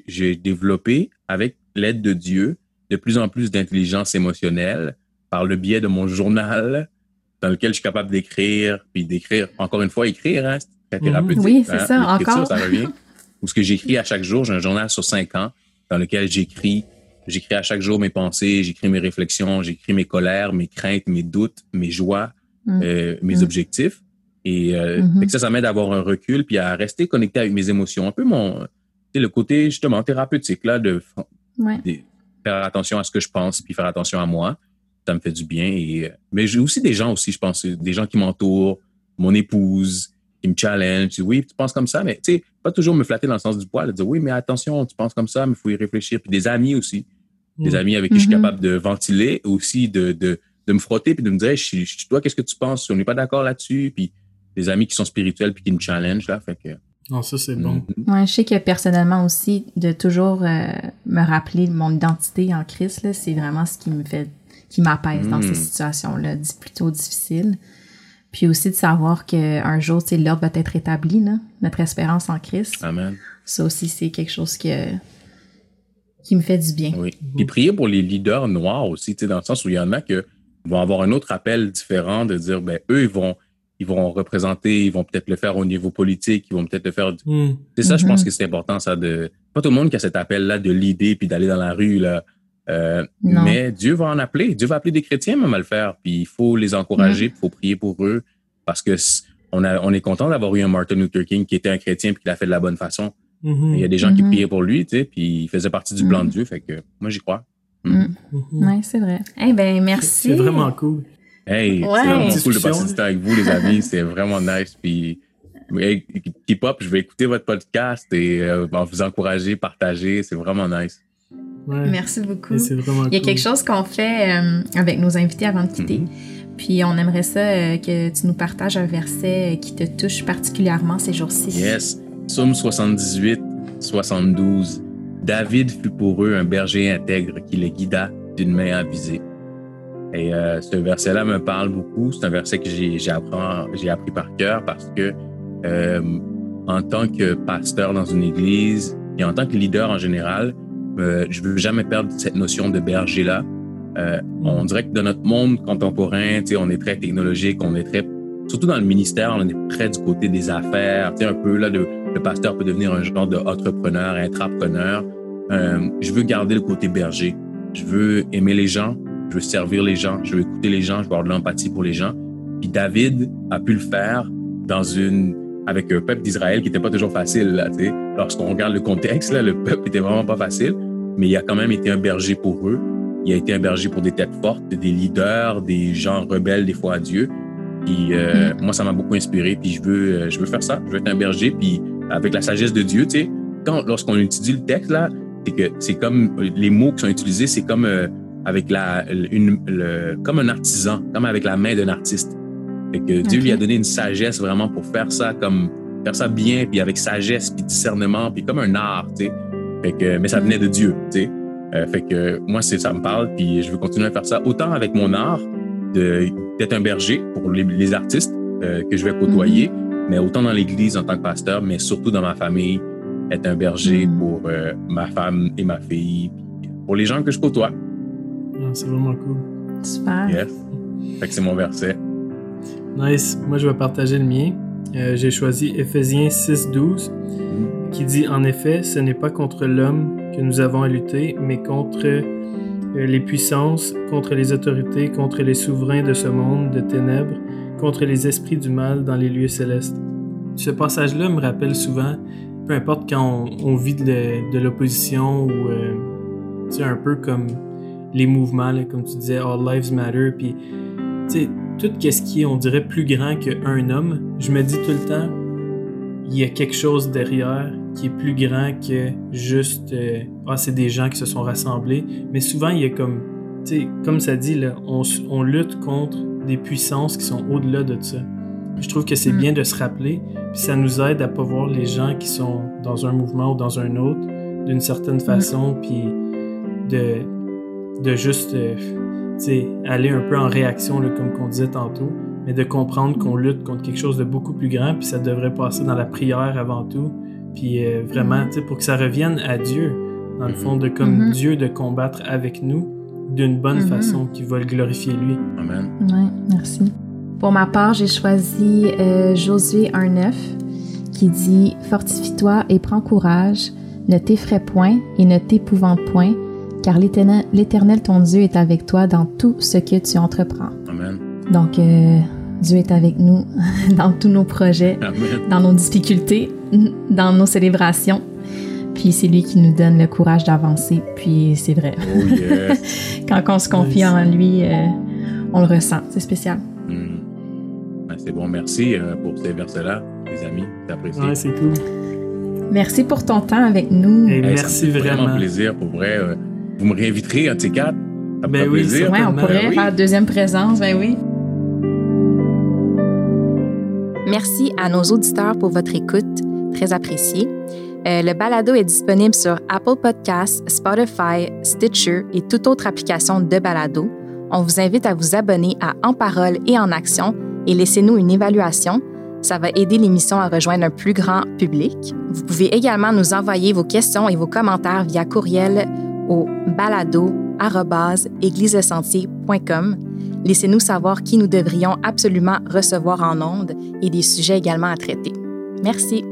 j'ai développé avec l'aide de Dieu de plus en plus d'intelligence émotionnelle par le biais de mon journal dans lequel je suis capable d'écrire puis d'écrire encore une fois écrire hein, c'est très Mhm. thérapeutique. Oui, c'est hein, ça, encore. ça revient. Ou ce que j'écris à chaque jour, j'ai un journal sur cinq ans dans lequel j'écris. J'écris à chaque jour mes pensées, j'écris mes réflexions, j'écris mes colères, mes craintes, mes doutes, mes joies, Mm. euh, mes Mm. objectifs. Et euh, Mhm. fait que ça, ça m'aide à avoir un recul puis à rester connecté avec mes émotions. Un peu mon, tu sais, le côté justement thérapeutique là de, Ouais. de faire attention à ce que je pense puis faire attention à moi. Ça me fait du bien. Et, euh, mais j'ai aussi des gens aussi, je pense, des gens qui m'entourent, mon épouse qui me challenge. Dit, oui, tu penses comme ça, mais tu sais, pas toujours me flatter dans le sens du poil, de dire oui, mais attention, tu penses comme ça, mais il faut y réfléchir. Puis des amis aussi, des Mhm. amis avec qui je suis Mhm. capable de ventiler, aussi de, de, de me frotter puis de me dire, Hey, je, je- toi, qu'est-ce que tu penses? On n'est pas d'accord là-dessus. Puis des amis qui sont spirituels puis qui me challenge là. Fait que, Non, ça, c'est bon. Mhm. Ouais, je sais que personnellement aussi, de toujours euh, me rappeler de mon identité en Christ, là, c'est vraiment ce qui me fait, qui m'apaise dans ces situations-là, di- plutôt difficiles. Puis aussi de savoir qu'un jour, tu sais, l'ordre va être établi, là, notre espérance en Christ. Amen. Ça aussi, c'est quelque chose que, qui me fait du bien. Oui. Puis prier pour les leaders noirs aussi, tu sais, dans le sens où il y en a que vont avoir un autre appel différent de dire, ben, eux, ils vont, ils vont représenter, ils vont peut-être le faire au niveau politique, ils vont peut-être le faire. Mhm. C'est ça, je pense que c'est important, ça, de. Pas tout le monde qui a cet appel-là de l'idée puis d'aller dans la rue, là. Euh, mais Dieu va en appeler. Dieu va appeler des chrétiens même à le faire. Puis il faut les encourager, il faut prier pour eux parce que on, a, on est content d'avoir eu un Martin Luther King qui était un chrétien puis qui l'a fait de la bonne façon. Mhm. Il y a des gens qui Mhm. priaient pour lui, tu sais, puis il faisait partie du plan de Dieu. Fait que moi, j'y crois. Mm. Ouais, c'est vrai. Eh ben, merci. C'est vraiment cool. Hey, Ouais. c'est vraiment cool de passer du temps avec vous, les amis. C'est vraiment nice. Puis, hey, keep up, je vais écouter votre podcast et euh, vous encourager, partager. C'est vraiment nice. Ouais. Merci beaucoup. Et C'est vraiment Il y a cool. quelque chose qu'on fait euh, avec nos invités avant de quitter. Mhm. Puis on aimerait ça euh, que tu nous partages un verset euh, qui te touche particulièrement ces jours-ci. Yes. Psaume 78, 72. David fut pour eux un berger intègre qui les guida d'une main avisée. Et euh, ce verset-là me parle beaucoup. C'est un verset que j'ai j'ai appris, par cœur parce que euh, en tant que pasteur dans une église et en tant que leader en général, euh, je veux jamais perdre cette notion de berger-là. Euh, On dirait que dans notre monde contemporain, tu sais, on est très technologique, on est très, surtout dans le ministère, on est très du côté des affaires, tu sais, un peu là, le, le pasteur peut devenir un genre de entrepreneur, intrapreneur. Euh, je veux garder le côté berger. Je veux aimer les gens, je veux servir les gens, je veux écouter les gens, je veux avoir de l'empathie pour les gens. Puis David a pu le faire dans une avec un peuple d'Israël qui n'était pas toujours facile. Lorsqu'on regarde le contexte, là, le peuple était vraiment pas facile, mais il a quand même été un berger pour eux. Il a été un berger pour des têtes fortes, des leaders, des gens rebelles des fois à Dieu. Puis euh, moi, ça m'a beaucoup inspiré. Puis je veux, euh, je veux faire ça. Je veux être un berger. Puis avec la sagesse de Dieu, tu sais, quand lorsqu'on étudie le texte là, c'est que c'est comme les mots qui sont utilisés, c'est comme euh, avec la une le, comme un artisan, comme avec la main d'un artiste. Fait que Dieu lui a donné une sagesse vraiment pour faire ça comme faire ça bien, puis avec sagesse, puis discernement, puis comme un art, tu sais. Fait que, mais ça venait de Dieu, tu sais. Euh, fait que moi, c'est ça me parle, puis je veux continuer à faire ça autant avec mon art, d'être un berger pour les, artistes euh, que je vais côtoyer, mm-hmm. mais autant dans l'Église en tant que pasteur, mais surtout dans ma famille, être un berger mm-hmm. pour euh, ma femme et ma fille, pour les gens que je côtoie. Ah, c'est vraiment cool. Super. Yes. Fait que c'est mon verset. Nice. Moi, je vais partager le mien. J'ai choisi Ephésiens 6, 12 qui dit en effet, ce n'est pas contre l'homme que nous avons à lutter, mais contre euh, les puissances, contre les autorités, contre les souverains de ce monde de ténèbres, contre les esprits du mal dans les lieux célestes. Ce passage-là me rappelle souvent, peu importe quand on, vit de, l'opposition ou c'est euh, un peu comme les mouvements, comme tu disais, All Lives Matter, puis tout ce qui est, on dirait, plus grand qu'un homme, je me dis tout le temps, il y a quelque chose derrière qui est plus grand que juste euh, ah c'est des gens qui se sont rassemblés mais souvent il y a comme tu sais comme ça dit là on, on, lutte contre des puissances qui sont au-delà de ça je trouve que c'est mm. bien de se rappeler puis ça nous aide à pas voir les gens qui sont dans un mouvement ou dans un autre d'une certaine mm. façon puis de de juste euh, aller un peu en réaction là, comme qu'on disait tantôt mais de comprendre qu'on lutte contre quelque chose de beaucoup plus grand, puis ça devrait passer dans la prière avant tout, puis euh, vraiment, tu sais, pour que ça revienne à Dieu, dans le mhm. fond, de comme mhm. Dieu de combattre avec nous d'une bonne mhm. façon, qui va le glorifier lui. Amen. Oui, merci. Pour ma part, j'ai choisi euh, Josué 1.9 qui dit Fortifie-toi et prends courage, ne t'effraie point et ne t'épouvante point, car l'Éternel ton Dieu est avec toi dans tout ce que tu entreprends. Amen. Donc, euh, Dieu est avec nous dans tous nos projets, dans nos difficultés, dans nos célébrations. Puis c'est lui qui nous donne le courage d'avancer. Puis c'est vrai. Oh yes. Quand on se confie en lui, euh, on le ressent. C'est spécial. Hmm. Ben, c'est bon. Merci euh, pour ces versets-là, les amis. J'apprécie. Ouais, c'est cool. Merci pour ton temps avec nous. merci vraiment. vraiment plaisir. Pour vrai, euh, vous me réinviterez à t quatre? ben oui, plaisir. Ouais, on pourrait faire deuxième présence. Ben oui. Merci à nos auditeurs pour votre écoute, très appréciée. Euh, le balado est disponible sur Apple Podcasts, Spotify, Stitcher et toute autre application de balado. On vous invite à vous abonner à En Parole et en Action et laissez-nous une évaluation. Ça va aider l'émission à rejoindre un plus grand public. Vous pouvez également nous envoyer vos questions et vos commentaires via courriel au balado.égliseSentier.com. Laissez-nous savoir qui nous devrions absolument recevoir en ondes et des sujets également à traiter. Merci.